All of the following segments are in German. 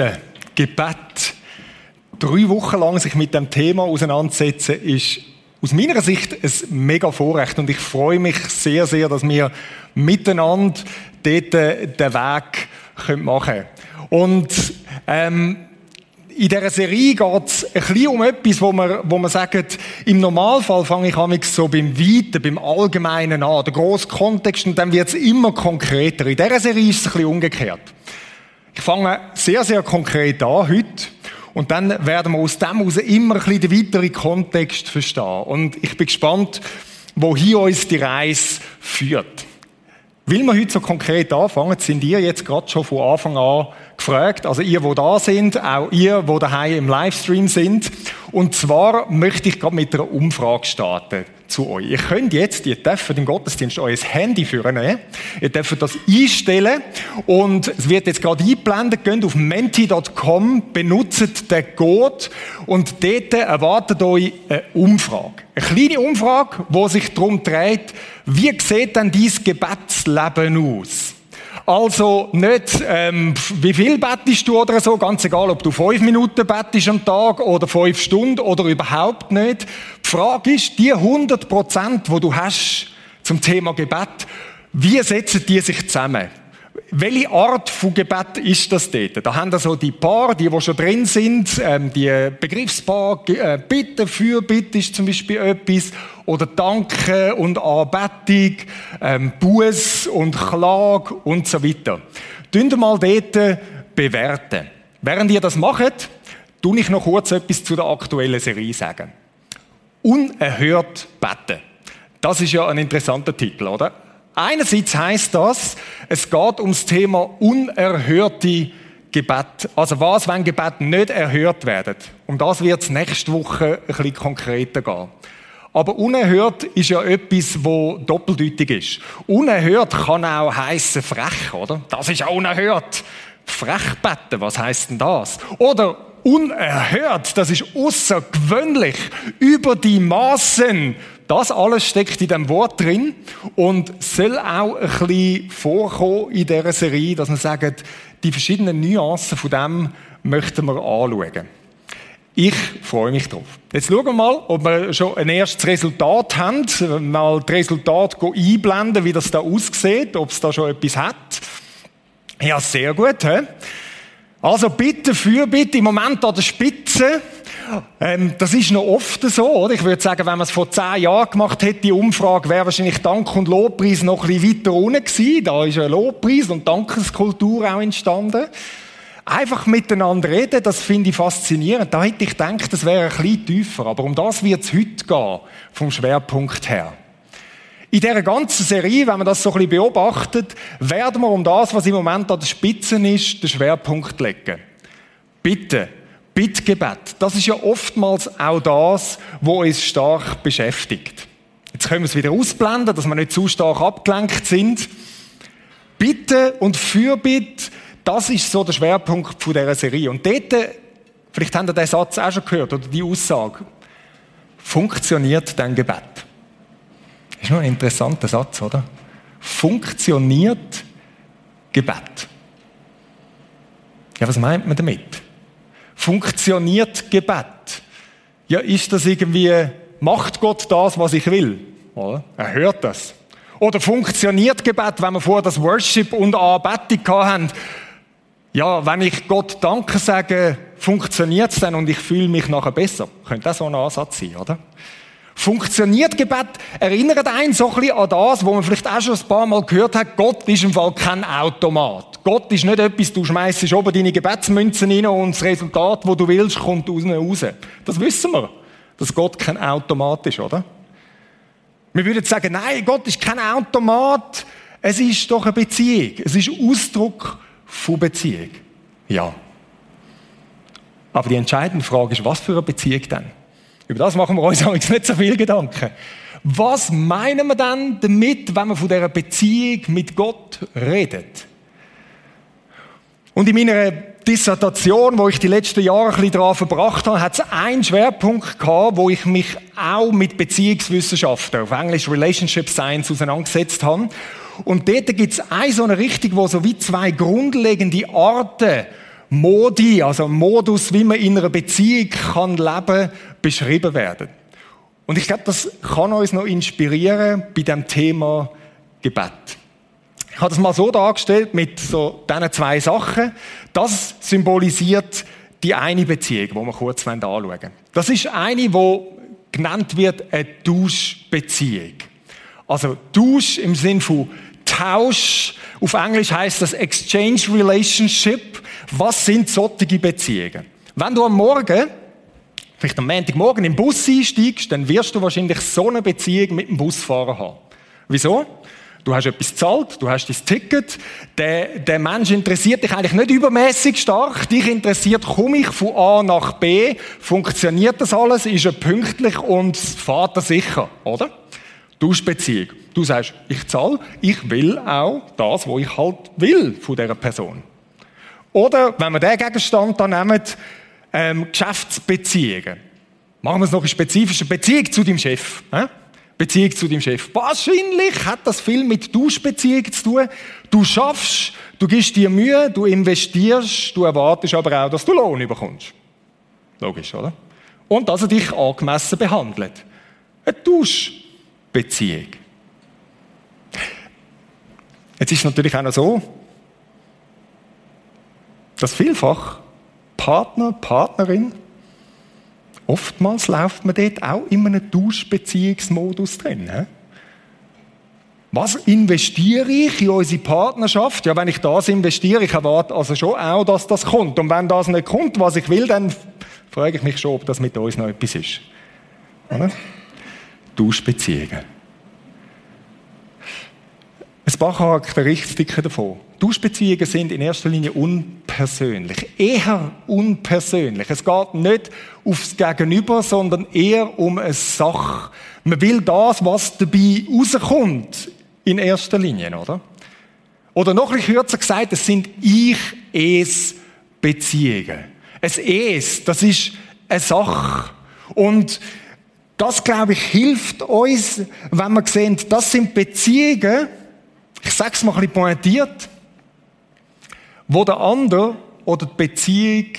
Betten, Gebet, drei Wochen lang sich mit dem Thema auseinandersetzen, ist aus meiner Sicht ein mega Vorrecht und ich freue mich sehr, sehr, dass wir miteinander dort den Weg machen können. Und ähm, in dieser Serie geht es ein bisschen um etwas, wo man, wo man sagt, im Normalfall fange ich an so beim Weiten, beim Allgemeinen an, der grosse Kontext, und dann wird es immer konkreter. In dieser Serie ist es ein bisschen umgekehrt. Ich fange sehr, sehr konkret an heute. Und dann werden wir aus dem heraus immer ein bisschen den weiteren Kontext verstehen. Und ich bin gespannt, wohin uns die Reise führt. Will wir heute so konkret anfangen, sind ihr jetzt gerade schon von Anfang an gefragt, also ihr, wo da sind, auch ihr, wo daheim im Livestream sind. Und zwar möchte ich gerade mit einer Umfrage starten zu euch. Ihr könnt jetzt, ihr dürft im Gottesdienst euer Handy führen, ihr dürft das einstellen und es wird jetzt gerade eingeblendet, geht auf menti.com, benutzt den Code und dort erwartet euch eine Umfrage. Eine kleine Umfrage, wo sich darum dreht, wie sieht denn dein Gebetsleben aus? Also nicht, ähm, wie viel bettest du oder so, ganz egal, ob du fünf Minuten bettest am Tag oder fünf Stunden oder überhaupt nicht. Die Frage ist, die 100 Prozent, wo du hast zum Thema Gebet, wie setzen die sich zusammen? Welche Art von Gebet ist das dort? Da haben wir so die Paar, die, die schon drin sind, ähm, die Begriffspaar, äh, Bitte, Fürbitte ist zum Beispiel etwas, oder Danke und Anbetung, ähm, Buß und Klage und so weiter. Tun mal dort bewerten. Während ihr das macht, tue ich noch kurz etwas zu der aktuellen Serie sagen. Unerhört beten. Das ist ja ein interessanter Titel, oder? Einerseits heißt das, es geht ums Thema unerhörte Gebet. Also was, wenn Gebet nicht erhört werden? Um das wird es nächste Woche ein bisschen konkreter gehen. Aber unerhört ist ja etwas, wo doppeldeutig ist. Unerhört kann auch heißen frech, oder? Das ist auch unerhört. Frech beten, was heißt denn das? Oder unerhört, das ist außergewöhnlich, über die Maßen. Das alles steckt in dem Wort drin und soll auch ein bisschen vorkommen in dieser Serie, dass man sagt, die verschiedenen Nuancen von dem möchten wir anschauen. Ich freue mich drauf. Jetzt schauen wir mal, ob wir schon ein erstes Resultat haben. Mal das Resultat einblenden, wie das da aussieht, ob es da schon etwas hat. Ja, sehr gut. He? Also bitte, für bitte, im Moment an der Spitze. Ähm, das ist noch oft so, oder? Ich würde sagen, wenn man es vor zehn Jahren gemacht hätte, die Umfrage, wäre wahrscheinlich Dank und Lobpreis noch ein bisschen weiter unten gewesen. Da ist ein Lobpreis und Dankeskultur auch entstanden. Einfach miteinander reden, das finde ich faszinierend. Da hätte ich gedacht, das wäre ein bisschen tiefer. Aber um das wird es heute gehen, vom Schwerpunkt her. In dieser ganzen Serie, wenn man das so ein bisschen beobachtet, werden wir um das, was im Moment an der Spitze ist, den Schwerpunkt legen. Bitte, Bittgebet. Das ist ja oftmals auch das, was uns stark beschäftigt. Jetzt können wir es wieder ausblenden, dass wir nicht zu stark abgelenkt sind. Bitte und Fürbitte das ist so der Schwerpunkt dieser Serie. Und dort, vielleicht habt ihr den Satz auch schon gehört, oder die Aussage, funktioniert dein Gebet. Das ist noch ein interessanter Satz, oder? Funktioniert Gebet. Ja, was meint man damit? Funktioniert Gebet? Ja, ist das irgendwie, macht Gott das, was ich will? Oder? Er hört das. Oder funktioniert Gebet, wenn wir vorher das Worship und Anbetung haben? Ja, wenn ich Gott Danke sage, funktioniert es dann und ich fühle mich nachher besser. Könnte das so ein Ansatz sein, oder? Funktioniert Gebet? Erinnert einen so ein bisschen an das, wo man vielleicht auch schon ein paar Mal gehört hat, Gott ist im Fall kein Automat. Gott ist nicht etwas, du schmeißt oben deine Gebetsmünzen rein und das Resultat, wo du willst, kommt aus raus. Das wissen wir, dass Gott kein Automat ist, oder? Wir würden sagen, nein, Gott ist kein Automat. Es ist doch eine Beziehung. Es ist Ausdruck von Beziehung? Ja. Aber die entscheidende Frage ist, was für eine Beziehung denn? Über das machen wir uns übrigens nicht so viel Gedanken. Was meinen wir denn damit, wenn wir von dieser Beziehung mit Gott redet? Und in meiner Dissertation, wo ich die letzten Jahre ein bisschen daran verbracht habe, hat es einen Schwerpunkt gehabt, wo ich mich auch mit Beziehungswissenschaften, auf Englisch Relationship Science, auseinandergesetzt habe. Und dort gibt es eine so eine Richtung, wo so wie zwei grundlegende Arten Modi, also Modus, wie man in einer Beziehung kann leben, beschrieben werden. Und ich glaube, das kann uns noch inspirieren bei dem Thema Gebet. Ich habe das mal so dargestellt mit so diesen zwei Sachen. Das symbolisiert die eine Beziehung, die wir kurz anschauen wollen. Das ist eine, die genannt wird eine Tauschbeziehung. Also Tausch im Sinn von Tausch. Auf Englisch heißt das Exchange Relationship. Was sind solche Beziehungen? Wenn du am Morgen, vielleicht am Montagmorgen im Bus einsteigst, dann wirst du wahrscheinlich so eine Beziehung mit dem Busfahrer haben. Wieso? Du hast etwas gezahlt, du hast dein Ticket. Der, der Mensch interessiert dich eigentlich nicht übermäßig stark. Dich interessiert, komme ich von A nach B? Funktioniert das alles? Ist er pünktlich und fährt er sicher, oder? Tauschbeziehung. Du sagst, ich zahle, ich will auch das, was ich halt will von dieser Person. Oder, wenn wir diesen Gegenstand dann nehmen, ähm, Geschäftsbeziehungen. Machen wir es noch eine spezifische Beziehung zu deinem Chef. Äh? Beziehung zu deinem Chef. Wahrscheinlich hat das viel mit Tauschbeziehung zu tun. Du schaffst, du gibst dir Mühe, du investierst, du erwartest aber auch, dass du Lohn bekommst. Logisch, oder? Und dass er dich angemessen behandelt. Eine Tauschbeziehung. Jetzt ist es natürlich auch noch so, dass vielfach Partner, Partnerin Oftmals läuft man dort auch in einem Tauschbeziehungsmodus drin. Was investiere ich in unsere Partnerschaft? Ja, wenn ich das investiere, ich erwarte also schon auch, dass das kommt. Und wenn das nicht kommt, was ich will, dann frage ich mich schon, ob das mit uns noch etwas ist. Tauschbeziehungen. Ein paar Charakteristiken davon. Tauschbeziehungen sind in erster Linie unpersönlich, eher unpersönlich. Es geht nicht aufs Gegenüber, sondern eher um eine Sache. Man will das, was dabei rauskommt, in erster Linie, oder? Oder noch ein kürzer gesagt, es sind Ich-Es-Beziehungen. Ein Es, das ist eine Sache. Und das, glaube ich, hilft uns, wenn wir sehen, das sind Beziehungen, ich sage es mal ein bisschen pointiert, wo der andere oder die Beziehung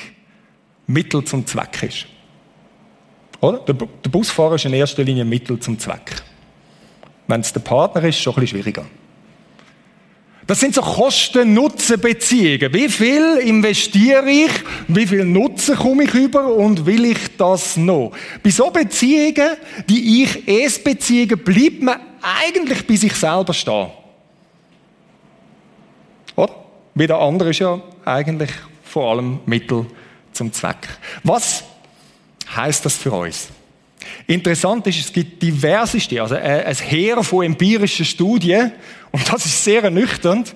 Mittel zum Zweck ist. Oder? Der Busfahrer ist in erster Linie Mittel zum Zweck. Wenn es der Partner ist, schon ein bisschen schwieriger. Das sind so Kosten-Nutzen-Beziehungen. Wie viel investiere ich? Wie viel Nutzen komme ich über? Und will ich das noch? Bei so Beziehungen, die Ich-Es-Beziehungen, bleibt man eigentlich bei sich selber stehen. Wie der andere ist ja eigentlich vor allem Mittel zum Zweck. Was heißt das für uns? Interessant ist, es gibt diverseste, also ein Heer von empirischen Studien, und das ist sehr ernüchternd.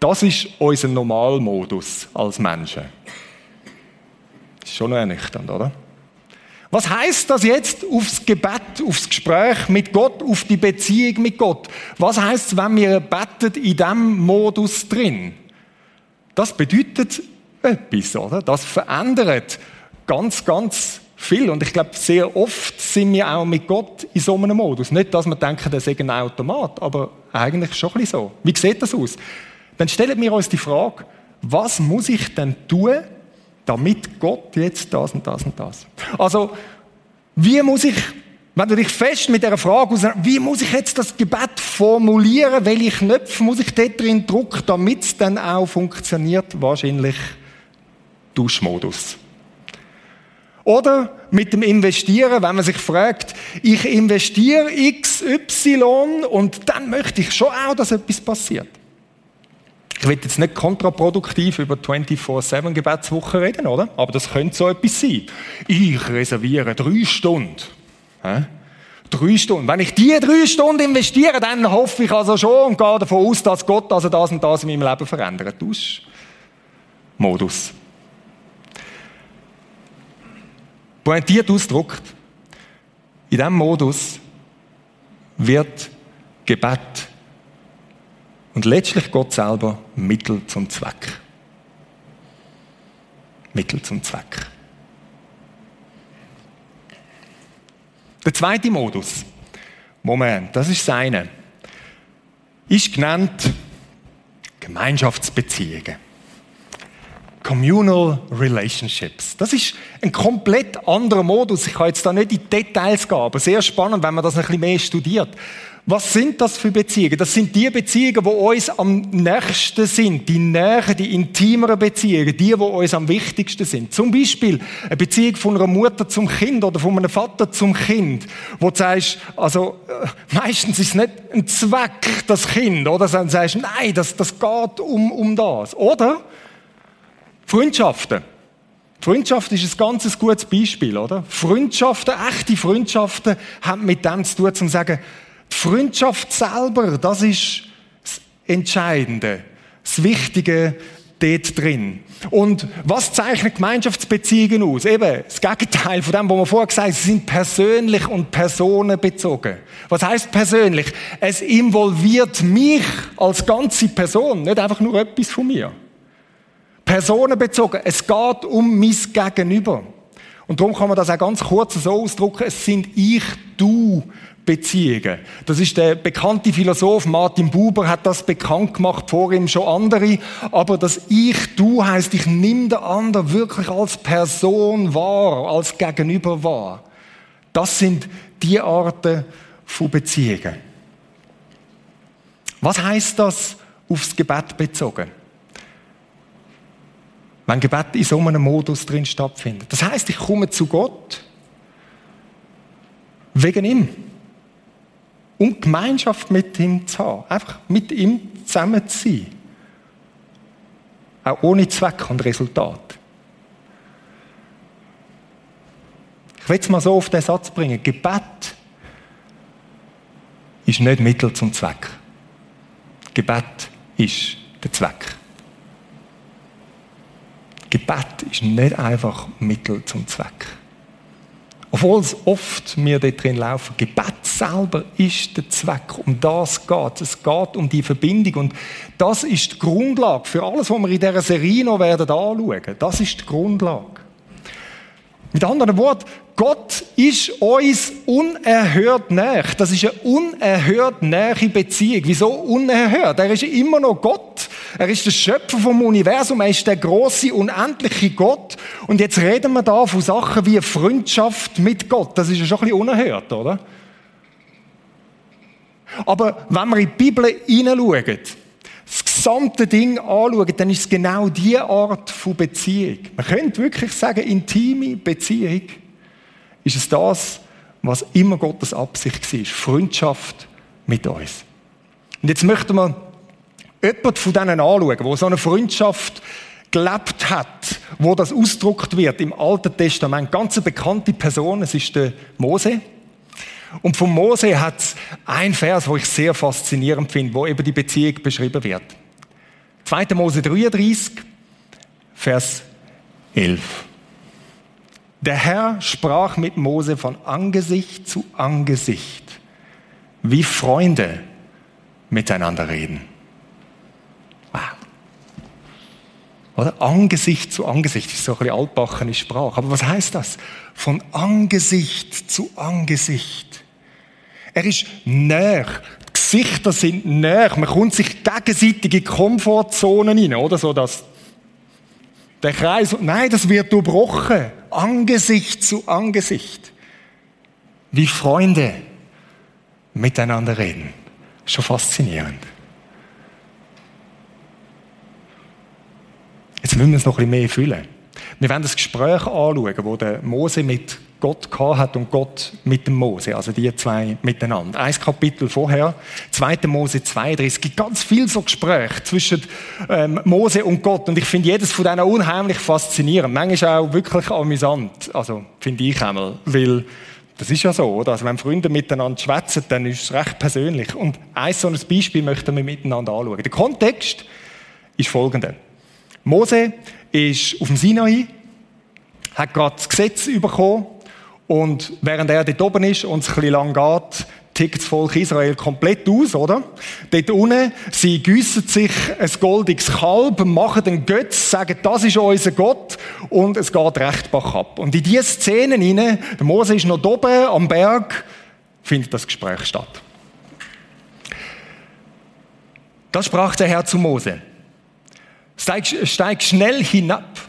Das ist unser Normalmodus als Menschen. Das ist schon noch ernüchternd, oder? Was heißt das jetzt aufs Gebet, aufs Gespräch mit Gott, auf die Beziehung mit Gott? Was heißt, wenn wir beten in diesem Modus drin? Das bedeutet etwas, oder? Das verändert ganz, ganz viel. Und ich glaube, sehr oft sind wir auch mit Gott in so einem Modus. Nicht, dass wir denken, das ist ein Automat, aber eigentlich schon ein bisschen so. Wie sieht das aus? Dann stellen wir uns die Frage, was muss ich denn tun, damit Gott jetzt das und das und das. Also, wie muss ich, wenn du dich fest mit der Frage aus, wie muss ich jetzt das Gebet formulieren, welche Knöpfe muss ich dort drin drücken, damit es dann auch funktioniert? Wahrscheinlich Duschmodus. Oder mit dem Investieren, wenn man sich fragt, ich investiere XY und dann möchte ich schon auch, dass etwas passiert. Ich will jetzt nicht kontraproduktiv über 24-7 Gebetswoche reden, oder? Aber das könnte so etwas sein. Ich reserviere drei Stunden. Hä? Drei Stunden. Wenn ich die drei Stunden investiere, dann hoffe ich also schon und gehe davon aus, dass Gott also das und das in meinem Leben verändert. Modus. Pointiert ausgedrückt. In diesem Modus wird Gebet und letztlich Gott selber Mittel zum Zweck. Mittel zum Zweck. Der zweite Modus, Moment, das ist seine, ist genannt Gemeinschaftsbeziehungen. Communal Relationships. Das ist ein komplett anderer Modus. Ich kann jetzt da nicht in Details gehen, aber sehr spannend, wenn man das ein bisschen mehr studiert. Was sind das für Beziehungen? Das sind die Beziehungen, die uns am nächsten sind, die näher, die intimeren Beziehungen, die, die uns am wichtigsten sind. Zum Beispiel eine Beziehung von einer Mutter zum Kind oder von einem Vater zum Kind, wo du sagst, also äh, meistens ist es nicht ein Zweck, das Kind, oder? Sagst du, nein, das, das geht um, um das. Oder Freundschaften. Freundschaft ist ein ganz gutes Beispiel, oder? Freundschaften, echte Freundschaften, haben mit dem zu tun, zu sagen, Freundschaft selber, das ist das Entscheidende, das Wichtige dort drin. Und was zeichnet Gemeinschaftsbeziehungen aus? Eben das Gegenteil von dem, was wir vorher gesagt haben, sie sind persönlich und personenbezogen. Was heißt persönlich? Es involviert mich als ganze Person, nicht einfach nur etwas von mir. Personenbezogen. Es geht um mein Gegenüber. Und darum kann man das auch ganz kurz so ausdrücken. Es sind Ich-Du Beziehungen. Das ist der bekannte Philosoph Martin Buber hat das bekannt gemacht, vor ihm schon andere. Aber das Ich, Du heißt, ich nimm den anderen wirklich als Person wahr, als Gegenüber wahr. Das sind die Arten von Beziehungen. Was heißt das aufs Gebet bezogen? Wenn Gebet in so einem Modus drin stattfindet. Das heißt, ich komme zu Gott wegen ihm um Gemeinschaft mit ihm zu haben. Einfach mit ihm zusammen zu sein. Auch ohne Zweck und Resultat. Ich will es mal so auf den Satz bringen. Gebet ist nicht Mittel zum Zweck. Gebet ist der Zweck. Gebet ist nicht einfach Mittel zum Zweck. Obwohl es oft mir dort drin laufen. Gebet selber ist der Zweck. Um das geht es. geht um die Verbindung. Und das ist die Grundlage für alles, was wir in dieser Serie noch werden anschauen. Das ist die Grundlage. Mit anderen Worten, Gott ist uns unerhört näher. Das ist eine unerhört nähe Beziehung. Wieso unerhört? Er ist immer noch Gott. Er ist der Schöpfer vom Universum, er ist der große, unendliche Gott. Und jetzt reden wir da von Sachen wie Freundschaft mit Gott. Das ist ja schon ein bisschen unerhört, oder? Aber wenn wir in die Bibel hineinschauen, das gesamte Ding anschauen, dann ist es genau diese Art von Beziehung. Man könnte wirklich sagen, intime Beziehung ist es das, was immer Gottes Absicht war. Freundschaft mit uns. Und jetzt möchten wir jemand von denen anschauen, wo so eine Freundschaft gelebt hat, wo das ausgedruckt wird im Alten Testament. Ganz eine bekannte Person, es ist der Mose. Und von Mose hat es ein Vers, wo ich sehr faszinierend finde, wo eben die Beziehung beschrieben wird. 2. Mose 33, Vers 11. Der Herr sprach mit Mose von Angesicht zu Angesicht, wie Freunde miteinander reden. Oder? Angesicht zu Angesicht das ist so ein bisschen altbachene Sprache. Aber was heißt das? Von Angesicht zu Angesicht. Er ist näher. Die Gesichter sind näher. Man kommt sich gegenseitige Komfortzonen rein, oder? So, dass der Kreis, nein, das wird durchbrochen. Angesicht zu Angesicht. Wie Freunde miteinander reden. Schon faszinierend. Jetzt müssen wir es noch ein bisschen mehr füllen. Wir werden das Gespräch anschauen, wo der Mose mit Gott hat und Gott mit dem Mose, also die zwei miteinander. Ein Kapitel vorher, 2. Mose 32. Es gibt ganz viel so Gespräche zwischen ähm, Mose und Gott und ich finde jedes von denen unheimlich faszinierend. Manchmal auch wirklich amüsant, also finde ich einmal, weil das ist ja so, oder? Also wenn Freunde miteinander schwätzen, dann ist es recht persönlich. Und ein so ein Beispiel möchten wir miteinander anschauen. Der Kontext ist folgender. Mose ist auf dem Sinai, hat gerade das Gesetz bekommen und während er dort oben ist und es ein bisschen lang geht, tickt das Volk Israel komplett aus, oder? Dort unten, sie gießen sich ein goldiges Kalb, machen den Götz, sagen, das ist unser Gott und es geht recht bach ab. Und in diese Szenen hinein, der Mose ist noch oben am Berg, findet das Gespräch statt. Das sprach der Herr zu Mose. Steig, steig schnell hinab,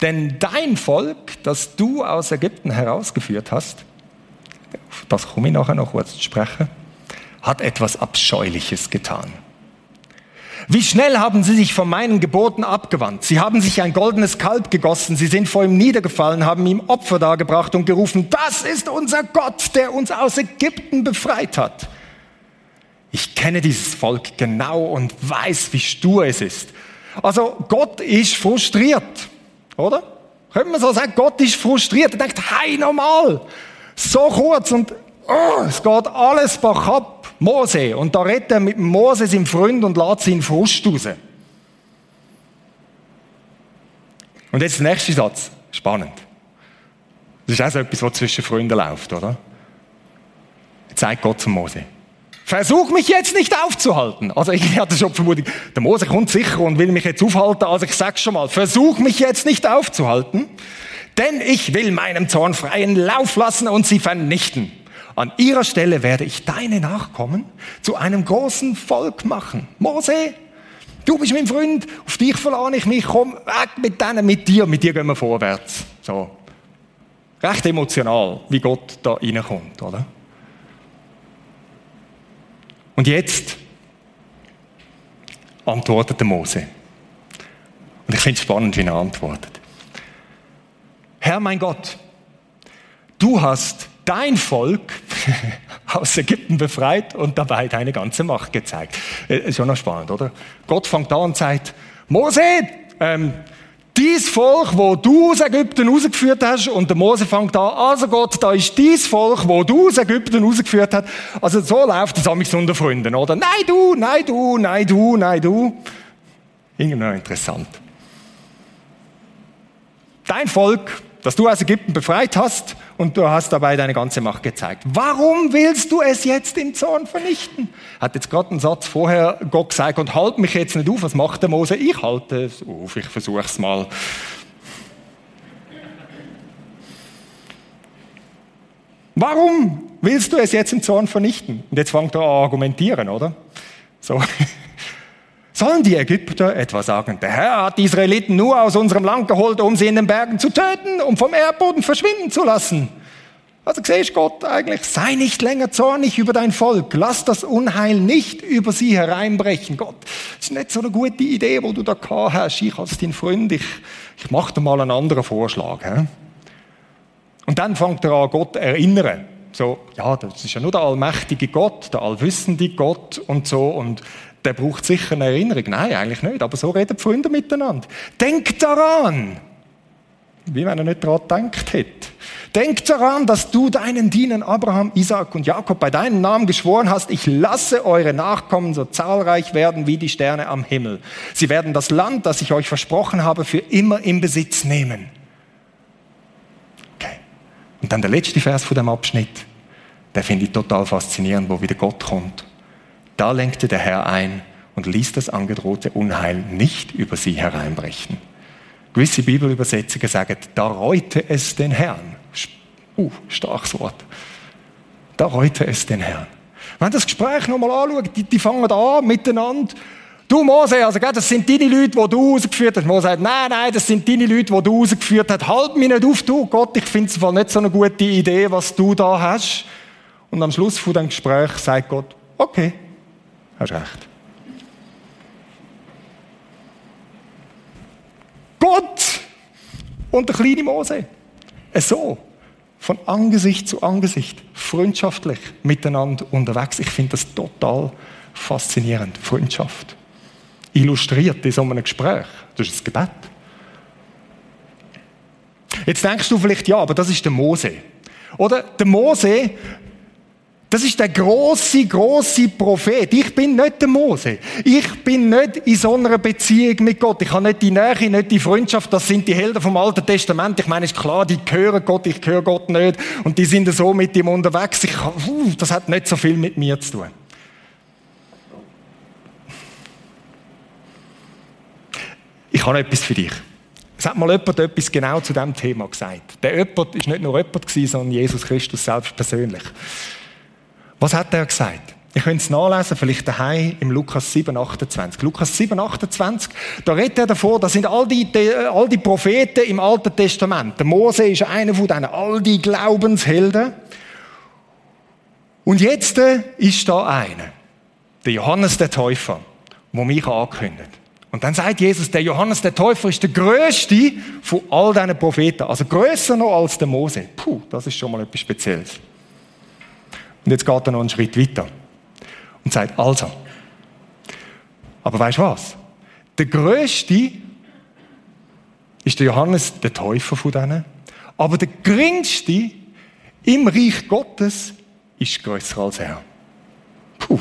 denn dein Volk, das du aus Ägypten herausgeführt hast, das komme ich nachher noch kurz zu sprechen, hat etwas Abscheuliches getan. Wie schnell haben sie sich von meinen Geboten abgewandt. Sie haben sich ein goldenes Kalb gegossen, sie sind vor ihm niedergefallen, haben ihm Opfer dargebracht und gerufen, das ist unser Gott, der uns aus Ägypten befreit hat. Ich kenne dieses Volk genau und weiß, wie stur es ist. Also Gott ist frustriert, oder? Könnte man so sagen, Gott ist frustriert. Er denkt, hey, normal, so kurz und oh, es geht alles bach ab. Mose. Und da redet er mit Mose, seinem Freund, und lässt seinen Frust raus. Und jetzt der nächste Satz. Spannend. Das ist auch so etwas, was zwischen Freunden läuft, oder? Jetzt sagt Gott zu Mose. Versuch mich jetzt nicht aufzuhalten. Also ich hatte schon vermutet, der Mose kommt sicher und will mich jetzt aufhalten. Also ich sag's schon mal, versuch mich jetzt nicht aufzuhalten, denn ich will meinem Zorn freien Lauf lassen und sie vernichten. An ihrer Stelle werde ich deine Nachkommen zu einem großen Volk machen. Mose, du bist mein Freund, auf dich verlade ich mich, komm weg mit denen, mit dir, mit dir gehen wir vorwärts. So. Recht emotional, wie Gott da reinkommt, oder? Und jetzt antwortet Mose. Und ich finde es spannend, wie er antwortet. Herr mein Gott, du hast dein Volk aus Ägypten befreit und dabei deine ganze Macht gezeigt. Äh, ist schon noch spannend, oder? Gott fängt an und sagt, Mose, ähm, dies Volk, wo du aus Ägypten rausgeführt hast, und der Mose fängt an, also Gott, da ist dies Volk, wo du aus Ägypten rausgeführt hast. Also so läuft an mich unter Freunden, oder? Nein, du, nein, du, nein, du, nein, du. Irgendwie noch interessant. Dein Volk, das du aus Ägypten befreit hast und du hast dabei deine ganze Macht gezeigt. Warum willst du es jetzt im Zorn vernichten? Hat jetzt gerade einen Satz vorher Gott gesagt und halt mich jetzt nicht auf. Was macht der Mose? Ich halte es auf, ich versuche es mal. Warum willst du es jetzt im Zorn vernichten? Und jetzt fängt er an argumentieren, oder? So. Sollen die Ägypter etwa sagen, der Herr hat die Israeliten nur aus unserem Land geholt, um sie in den Bergen zu töten, um vom Erdboden verschwinden zu lassen? Also siehst Gott eigentlich, sei nicht länger zornig über dein Volk, lass das Unheil nicht über sie hereinbrechen. Gott, das ist nicht so eine gute Idee, wo du da gehabt hast. Ich als dein Freund, ich, ich mach dir mal einen anderen Vorschlag. He? Und dann fängt er an, Gott erinnern. So, ja, das ist ja nur der allmächtige Gott, der allwissende Gott und so. Und der braucht sicher eine Erinnerung. Nein, eigentlich nicht, aber so reden die Freunde miteinander. Denk daran! Wie wenn er nicht daran gedacht hätte. Denk daran, dass du deinen Dienern Abraham, Isaac und Jakob bei deinem Namen geschworen hast, ich lasse eure Nachkommen so zahlreich werden wie die Sterne am Himmel. Sie werden das Land, das ich euch versprochen habe, für immer in Besitz nehmen. Okay. Und dann der letzte Vers von dem Abschnitt, der finde ich total faszinierend, wo wieder Gott kommt da lenkte der Herr ein und ließ das angedrohte Unheil nicht über sie hereinbrechen. Gewisse Bibelübersetzungen sagen, da reute es den Herrn. Uh, starkes Wort. Da reute es den Herrn. Wenn das Gespräch nochmal anschaut, die, die fangen an miteinander. Du Mose, also das sind deine Leute, die du rausgeführt hast. Mose sagt, nein, nein, das sind deine Leute, die du rausgeführt hast. Halt mich nicht auf, du Gott, ich finde es nicht so eine gute Idee, was du da hast. Und am Schluss von dem Gespräch sagt Gott, okay, Hast recht. Gott und der kleine Mose. So, von Angesicht zu Angesicht, freundschaftlich miteinander unterwegs. Ich finde das total faszinierend. Freundschaft. Illustriert in so einem Gespräch. Das ist ein Gebet. Jetzt denkst du vielleicht, ja, aber das ist der Mose. Oder der Mose, das ist der große, große Prophet. Ich bin nicht der Mose. Ich bin nicht in so einer Beziehung mit Gott. Ich habe nicht die Nähe, nicht die Freundschaft. Das sind die Helden vom Alten Testament. Ich meine, ist klar, die gehören Gott, ich gehöre Gott nicht. Und die sind so mit ihm unterwegs. Ich, das hat nicht so viel mit mir zu tun. Ich habe etwas für dich. Es hat mal jemand etwas genau zu diesem Thema gesagt. Der jemand war nicht nur jemand, sondern Jesus Christus selbst persönlich. Was hat er gesagt? Ihr könnt es nachlesen, vielleicht daheim im Lukas 7, 28. Lukas 7, 28, da redet er davor, das sind all die, all die Propheten im Alten Testament. Der Mose ist einer von denen, all die Glaubenshelden. Und jetzt äh, ist da einer, der Johannes der Täufer, wo mich ankündigt. Und dann sagt Jesus, der Johannes der Täufer ist der größte von all diesen Propheten. Also größer noch als der Mose. Puh, das ist schon mal etwas Spezielles. Und jetzt geht er noch einen Schritt weiter und sagt, also. Aber weißt du was? Der größte ist der Johannes der Täufer von denen. Aber der geringste im Reich Gottes ist größer als er. Puh.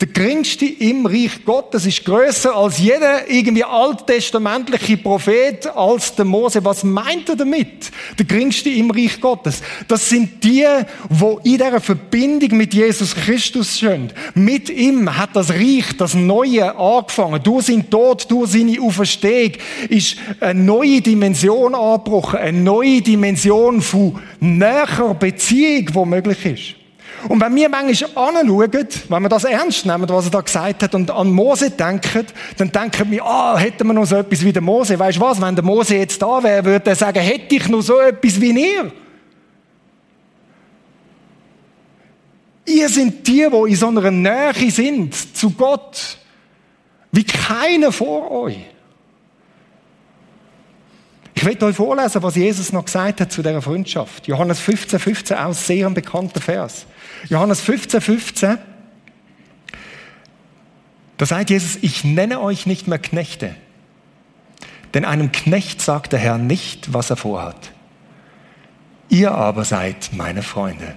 Der geringste im Reich Gottes ist größer als jeder irgendwie alttestamentliche Prophet, als der Mose. Was meint er damit? Der geringste im Reich Gottes. Das sind die, wo in dieser Verbindung mit Jesus Christus sind. Mit ihm hat das Reich, das Neue angefangen. Du sind Tod, du seine Auferstehung, ist eine neue Dimension angebrochen. Eine neue Dimension von näherer Beziehung, die möglich ist. Und wenn wir manchmal anschauen, wenn wir das ernst nehmen, was er da gesagt hat, und an Mose denken, dann denken wir, ah, hätten wir noch so etwas wie der Mose. Weißt du was? Wenn der Mose jetzt da wäre, würde er sagen, hätte ich noch so etwas wie ihr? Ihr sind die, wo in so einer Nähe sind zu Gott, wie keiner vor euch. Ich will euch vorlesen, was Jesus noch gesagt hat zu dieser Freundschaft. Johannes 15, 15, auch sehr ein bekannter Vers. Johannes 15, 15. Da sagt Jesus, ich nenne euch nicht mehr Knechte, denn einem Knecht sagt der Herr nicht, was er vorhat. Ihr aber seid meine Freunde,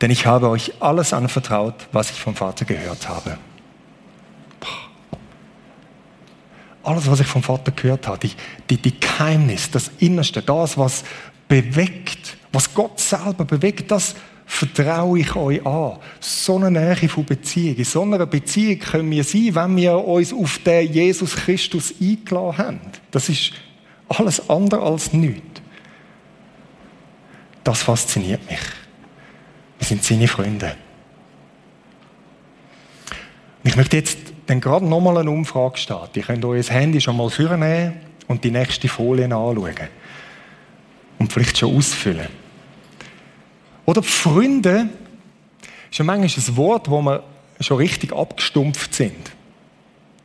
denn ich habe euch alles anvertraut, was ich vom Vater gehört habe. Alles, was ich vom Vater gehört habe, die, die, die Geheimnis, das Innerste, das, was bewegt, was Gott selber bewegt, das vertraue ich euch an. So eine Nähe von Beziehung. In so einer Beziehung können wir sein, wenn wir uns auf den Jesus Christus eingeladen haben. Das ist alles andere als nichts. Das fasziniert mich. Wir sind seine Freunde. Ich möchte jetzt dann gerade nochmal eine Umfrage starten. Ihr könnt euer Handy schon mal vornehmen und die nächste Folie anschauen. Und vielleicht schon ausfüllen. Oder Freunde ist ja manchmal ein Wort, wo wir schon richtig abgestumpft sind.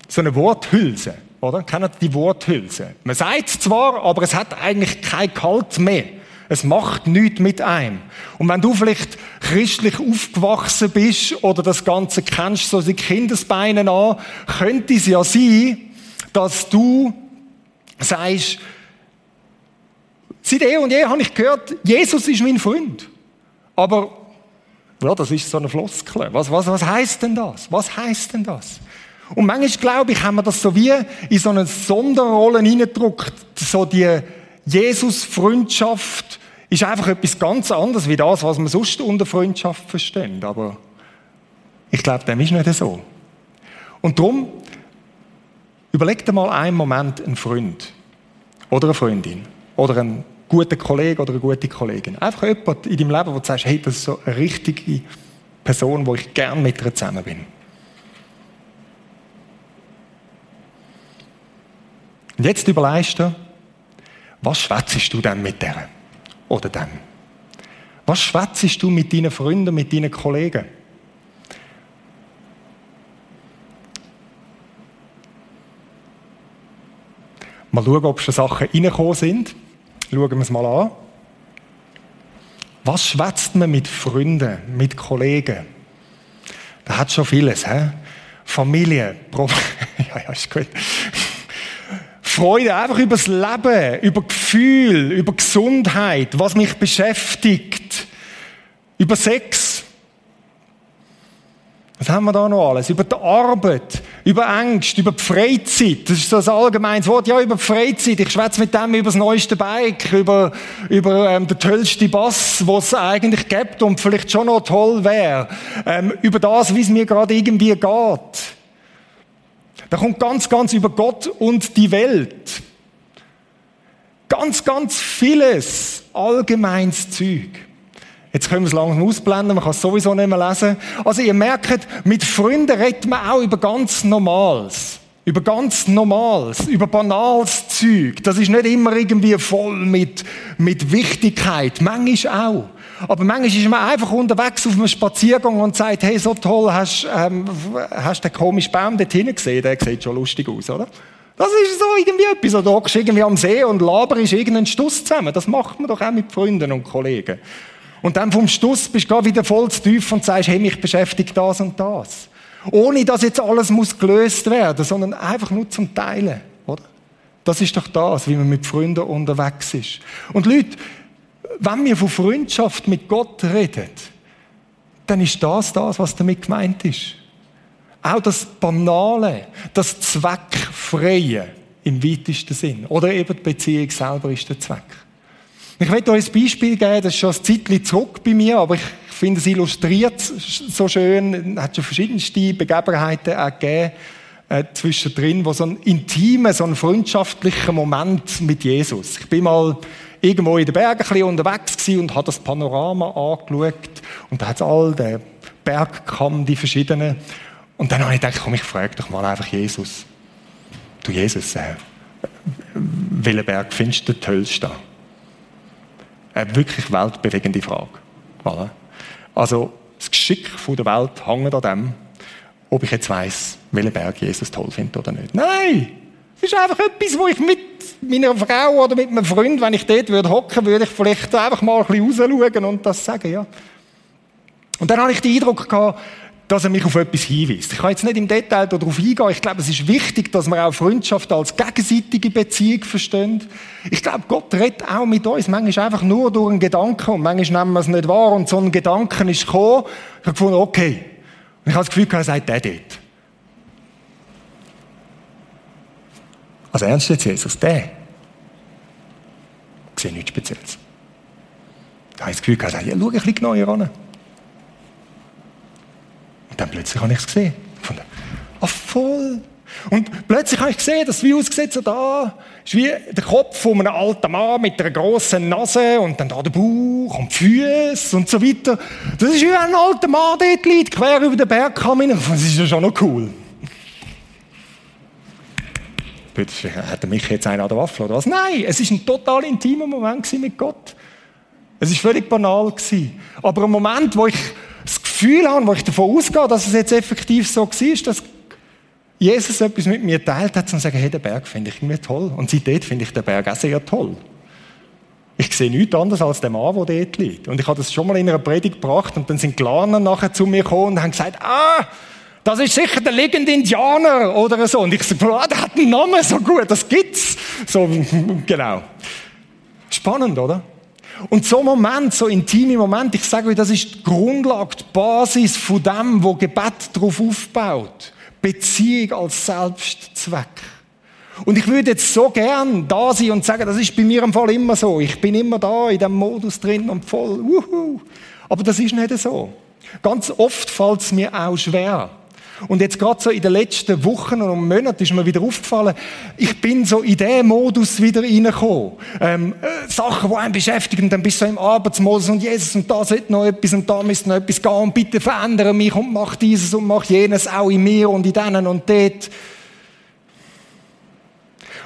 So eine Worthülse, oder? Kennt die Worthülse? Man sagt es zwar, aber es hat eigentlich kein Kalt mehr. Es macht nichts mit einem. Und wenn du vielleicht christlich aufgewachsen bist oder das Ganze kennst, so seit Kindesbeinen an, könnte es ja sein, dass du sagst, seit eh und je habe ich gehört, Jesus ist mein Freund. Aber ja, das ist so eine Floskel. Was, was, was heißt denn das? Was heißt denn das? Und manchmal, glaube ich, haben wir das so wie in so eine Sonderrolle hineingedruckt. So die Jesus-Freundschaft ist einfach etwas ganz anderes wie das, was wir sonst unter Freundschaft verstehen. Aber ich glaube, dem ist nicht so. Und darum, überleg dir mal einen Moment einen Freund oder eine Freundin oder einen guter Kollege oder eine gute Kollegin. Einfach jemand in deinem Leben, wo du sagst, hey, das ist so eine richtige Person, wo ich gern mit ihr zusammen bin. Und jetzt überlegst was schwätzt du denn mit der oder dem? Was schwätzt du mit deinen Freunden, mit deinen Kollegen? Mal schauen, ob schon Sachen reingekommen sind. Schauen wir es mal an. Was schwätzt man mit Freunden, mit Kollegen? Da hat schon vieles, hä? Familie, Pro ja, ja, ist gut. Freude einfach über das Leben, über Gefühl, über Gesundheit, was mich beschäftigt, über Sex, was haben wir da noch alles? Über die Arbeit, über Ängste, über die Freizeit. Das ist so ein allgemeines Wort. Ja, über die Freizeit. Ich schwätze mit dem über das neueste Bike, über, über ähm, den tollsten Bass, was es eigentlich gibt und vielleicht schon noch toll wäre. Ähm, über das, wie es mir gerade irgendwie geht. Da kommt ganz, ganz über Gott und die Welt. Ganz, ganz vieles allgemeines Zeug. Jetzt können wir es langsam ausblenden, man kann es sowieso nicht mehr lesen. Also ihr merkt, mit Freunden redet man auch über ganz Normales. Über ganz Normales, über banales Zeug. Das ist nicht immer irgendwie voll mit, mit Wichtigkeit. Manchmal auch. Aber manchmal ist man einfach unterwegs auf einem Spaziergang und sagt, hey, so toll, hast, ähm, hast du den komischen Baum dort hinten gesehen? Der sieht schon lustig aus, oder? Das ist so irgendwie etwas. Oder hockst irgendwie am See und laberst irgendeinen Stuss zusammen. Das macht man doch auch mit Freunden und Kollegen. Und dann vom Stuss bist du wieder voll zu tief und sagst, hey, mich beschäftigt das und das. Ohne dass jetzt alles muss gelöst werden, sondern einfach nur zum Teilen, oder? Das ist doch das, wie man mit Freunden unterwegs ist. Und Leute, wenn wir von Freundschaft mit Gott reden, dann ist das das, was damit gemeint ist. Auch das Banale, das Zweckfreie im weitesten Sinn. Oder eben die Beziehung selber ist der Zweck. Ich möchte euch ein Beispiel geben, das ist schon ein Zeitchen zurück bei mir, aber ich finde, es illustriert so schön, es hat schon verschiedenste Begebenheiten gegeben, äh, zwischendrin, wo so ein intimer, so ein freundschaftlicher Moment mit Jesus. Ich bin mal irgendwo in den Bergen ein bisschen unterwegs und habe das Panorama angeschaut und da hat es all den Bergkamm, die verschiedenen. Und dann habe ich gedacht, komm, ich frage doch mal einfach Jesus. Du Jesus, äh, welchen Berg findest du den tollsten? Eine wirklich weltbewegende Frage. Also, das Geschick der Welt hängt an dem, ob ich jetzt weiss, welchen Berg Jesus toll findet oder nicht. Nein! Das ist einfach etwas, wo ich mit meiner Frau oder mit meinem Freund, wenn ich dort würde hocken, würde ich vielleicht einfach mal ein bisschen rausschauen und das sagen, ja. Und dann habe ich den Eindruck gehabt, dass er mich auf etwas hinweist. Ich kann jetzt nicht im Detail darauf eingehen. Ich glaube, es ist wichtig, dass wir auch Freundschaft als gegenseitige Beziehung verstehen. Ich glaube, Gott redet auch mit uns. Manchmal einfach nur durch einen Gedanken und manchmal nehmen wir es nicht wahr und so ein Gedanken ist gekommen. Ich habe gefunden, okay. Und ich habe das Gefühl, er sagt der dort. Also ernst jetzt, Jesus, der? Ich sehe nichts Spezielles. Da habe ich das Gefühl, er sagt, ja, schau ein bisschen genauer an. Und dann plötzlich habe ich es gesehen. Fand, ah, voll. Und plötzlich habe ich gesehen, dass wie aussieht so da, ist wie der Kopf von einem alten Mann mit einer grossen Nase und dann da der Bauch und die Füße und so weiter. Das ist wie ein alter Mann dort liegt, quer über den Berg kam Das ist ja schon noch cool. Hat er mich jetzt einen an der Waffel oder was? Nein, es ist ein total intimer Moment mit Gott. Es ist völlig banal. Aber ein Moment, wo ich Gefühl habe, wo ich davon ausgehe, dass es jetzt effektiv so war, dass Jesus etwas mit mir teilt hat und sagt, hey, den Berg finde ich irgendwie toll. Und seitdem finde ich den Berg auch sehr toll. Ich sehe nichts anderes als den Mann, der dort liegt. Und ich habe das schon mal in einer Predigt gebracht und dann sind Glaner nachher zu mir gekommen und haben gesagt, ah, das ist sicher der liegende Indianer oder so. Und ich sage, ah, der hat einen Namen so gut, das gibt's. So, genau. Spannend, oder? Und so Moment, so intime Moment, ich sage euch, das ist die Grundlage, die Basis von dem, wo Gebet darauf aufbaut. Beziehung als Selbstzweck. Und ich würde jetzt so gern da sein und sagen, das ist bei mir im Fall immer so. Ich bin immer da in dem Modus drin und voll, wuhu. Aber das ist nicht so. Ganz oft fällt es mir auch schwer. Und jetzt gerade so in den letzten Wochen und Monaten ist mir wieder aufgefallen, ich bin so in den Modus wieder reingekommen. Ähm, äh, Sachen, die einen beschäftigen, dann bist du so im Arbeitsmodus und Jesus und da sollte noch etwas und da müsste noch etwas gehen und bitte verändere mich und mach dieses und mach jenes auch in mir und in denen und dort.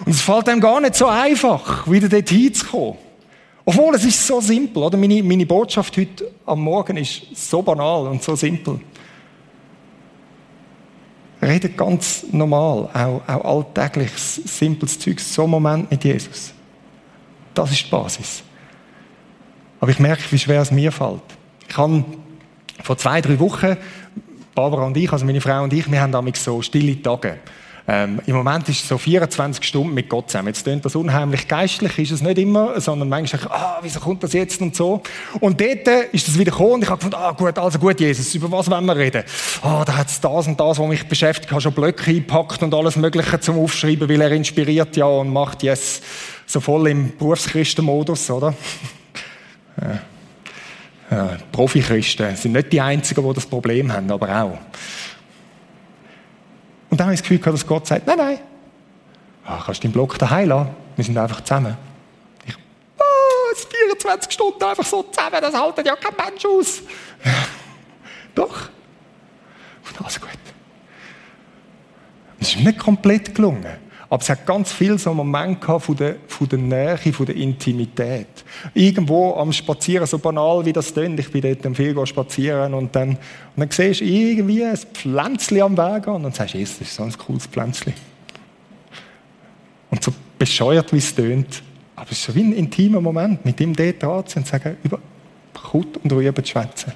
Und es fällt einem gar nicht so einfach, wieder dort hinzukommen. Obwohl, es ist so simpel, oder? Meine, meine Botschaft heute am Morgen ist so banal und so simpel redet ganz normal, auch, auch alltäglich, simples Zeug, so ein Moment mit Jesus. Das ist die Basis. Aber ich merke, wie schwer es mir fällt. Ich habe vor zwei, drei Wochen, Barbara und ich, also meine Frau und ich, wir haben damals so stille Tage. Ähm, Im Moment ist es so 24 Stunden mit Gott zusammen. Jetzt klingt das unheimlich geistlich, ist es nicht immer, sondern manchmal, ah, wieso kommt das jetzt und so. Und dort äh, ist es wieder gekommen und ich habe gefunden, ah, gut, also gut, Jesus, über was wollen wir reden? Ah, da hat es das und das, was mich beschäftigt, ich habe schon Blöcke eingepackt und alles Mögliche zum Aufschreiben, weil er inspiriert ja und macht yes so voll im Berufschristenmodus, oder? ja. Ja, Profi-Christen sind nicht die Einzigen, die das Problem haben, aber auch. Und dann habe ich das Gefühl gehabt, dass Gott sagt, nein, nein, ah, kannst du den Block daheim lassen, wir sind einfach zusammen. Ich, was, 24 Stunden einfach so zusammen, das haltet ja kein Mensch aus. Doch. Und alles gut. Es ist nicht komplett gelungen. Aber es hat ganz viel so gehabt von der, von der Nähe, von der Intimität. Irgendwo am Spazieren, so banal wie das klingt, ich bin dort am viel spazieren und dann, und dann siehst du irgendwie ein Pflänzchen am Weg und dann sagst du, das ist so ein cooles Pflänzchen. Und so bescheuert, wie es tönt, aber es ist so wie ein intimer Moment, mit ihm dort dran zu und zu sagen, über Kraut und Rüben zu schwätzen.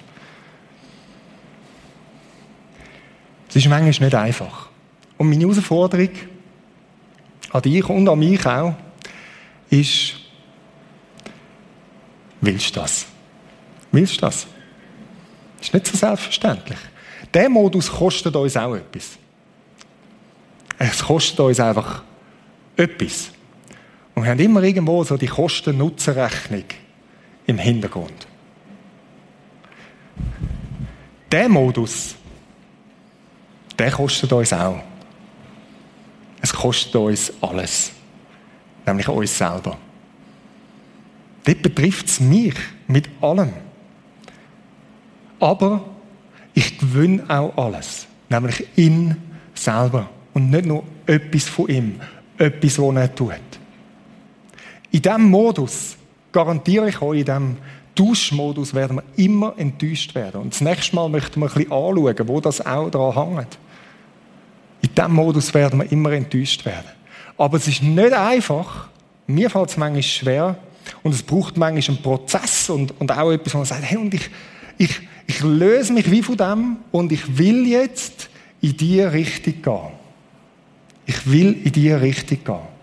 Es ist manchmal nicht einfach. Und meine Herausforderung an dich und an mich auch ist, willst du das? Willst du das? Ist nicht so selbstverständlich. Der Modus kostet uns auch etwas. Es kostet uns einfach etwas. Und wir haben immer irgendwo so die Kosten-Nutzen-Rechnung im Hintergrund. Der Modus, der kostet uns auch. Es kostet uns alles. Nämlich uns selber. Dort betrifft es mich mit allem. Aber ich gewinne auch alles. Nämlich ihn selber. Und nicht nur etwas von ihm. Etwas, was er tut. In diesem Modus, garantiere ich euch, in diesem Tauschmodus werden wir immer enttäuscht werden. Und das nächste Mal möchten wir ein bisschen anschauen, wo das auch daran hängt. Diesem Modus werden wir immer enttäuscht werden. Aber es ist nicht einfach. Mir fällt es manchmal schwer. Und es braucht manchmal einen Prozess und, und auch etwas, wo man sagt, hey, und ich, ich, ich löse mich wie von dem und ich will jetzt in die Richtung gehen. Ich will in die Richtung gehen.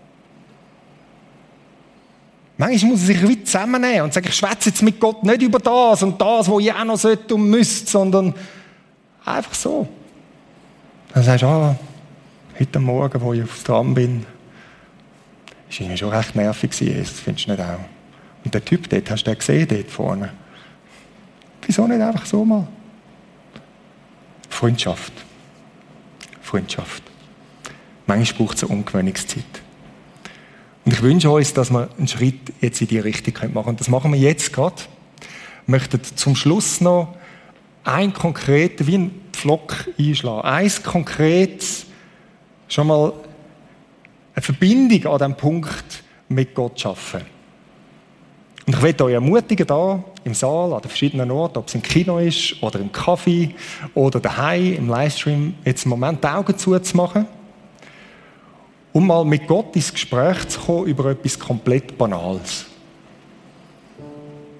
Manchmal muss er sich wie zusammennehmen und sagen, ich schwätze jetzt mit Gott nicht über das und das, wo ich auch noch sollte und müsste, sondern einfach so. Dann sagst du, ah, heute Morgen, wo ich aufs Tram bin, ist irgendwie schon recht nervig das findest du nicht auch. Und der Typ dort, hast du den gesehen, dort vorne? Wieso nicht einfach so mal? Freundschaft. Freundschaft. Manchmal braucht es eine Ungewöhnungszeit. Und ich wünsche uns, dass wir einen Schritt jetzt in die Richtung machen können. Und das machen wir jetzt gerade. Wir möchten zum Schluss noch ein konkretes, wie ein Pflock einschlagen. Eins konkretes, schon mal eine Verbindung an diesem Punkt mit Gott schaffen. Und ich möchte euch ermutigen, da im Saal, an den verschiedenen Orten, ob es im Kino ist oder im Kaffee oder daheim im Livestream, jetzt einen Moment die Augen zuzumachen um mal mit Gott ins Gespräch zu kommen über etwas komplett Banales.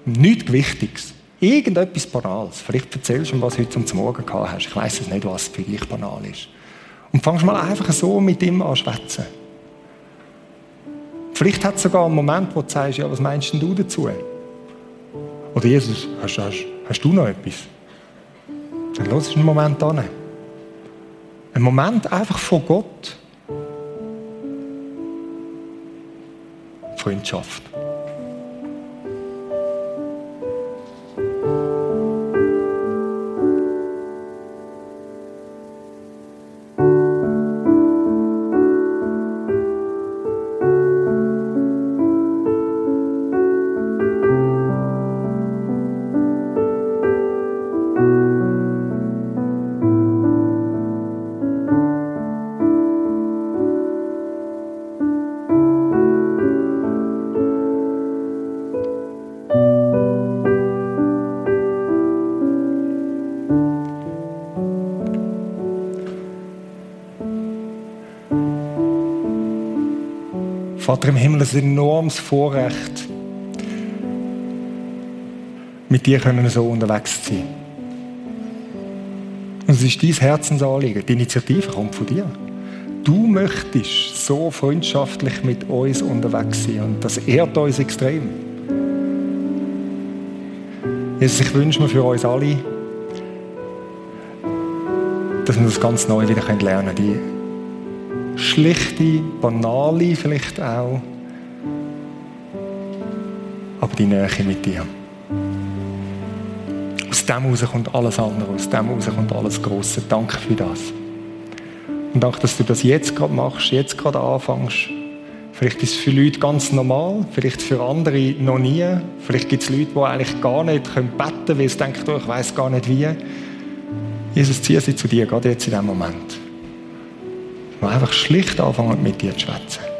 Nichts Wichtiges. Irgendetwas Banales. Vielleicht erzählst du mir, was du heute zum Morgen gehabt hast. Ich weiß es nicht, was für dich banal ist. Und fangst mal einfach so mit ihm an schwätzen. Vielleicht hat es sogar einen Moment, wo du sagst, ja, was meinst denn du dazu? Oder Jesus, hast, hast, hast du noch etwas? Dann lass einen Moment an. Ein Moment einfach von Gott Freundschaft. Vater im Himmel, ein enormes Vorrecht, mit dir können so unterwegs sein. Und es ist dein Herzensanliegen. Die Initiative kommt von dir. Du möchtest so freundschaftlich mit uns unterwegs sein und das ehrt uns extrem. Jesus, ich wünsche mir für uns alle, dass wir das ganz neu wieder lernen können schlichte, banale vielleicht auch, aber die Nähe mit dir. Aus dem heraus kommt alles andere, aus dem heraus kommt alles Grosse. Danke für das. Und danke, dass du das jetzt gerade machst, jetzt gerade anfängst, Vielleicht ist es für Leute ganz normal, vielleicht für andere noch nie. Vielleicht gibt es Leute, die eigentlich gar nicht beten können, weil sie denken, ich weiß gar nicht wie. Jesus, ziehe sie zu dir, gerade jetzt in diesem Moment. Wir einfach schlicht anfangen, mit dir zu schwätzen.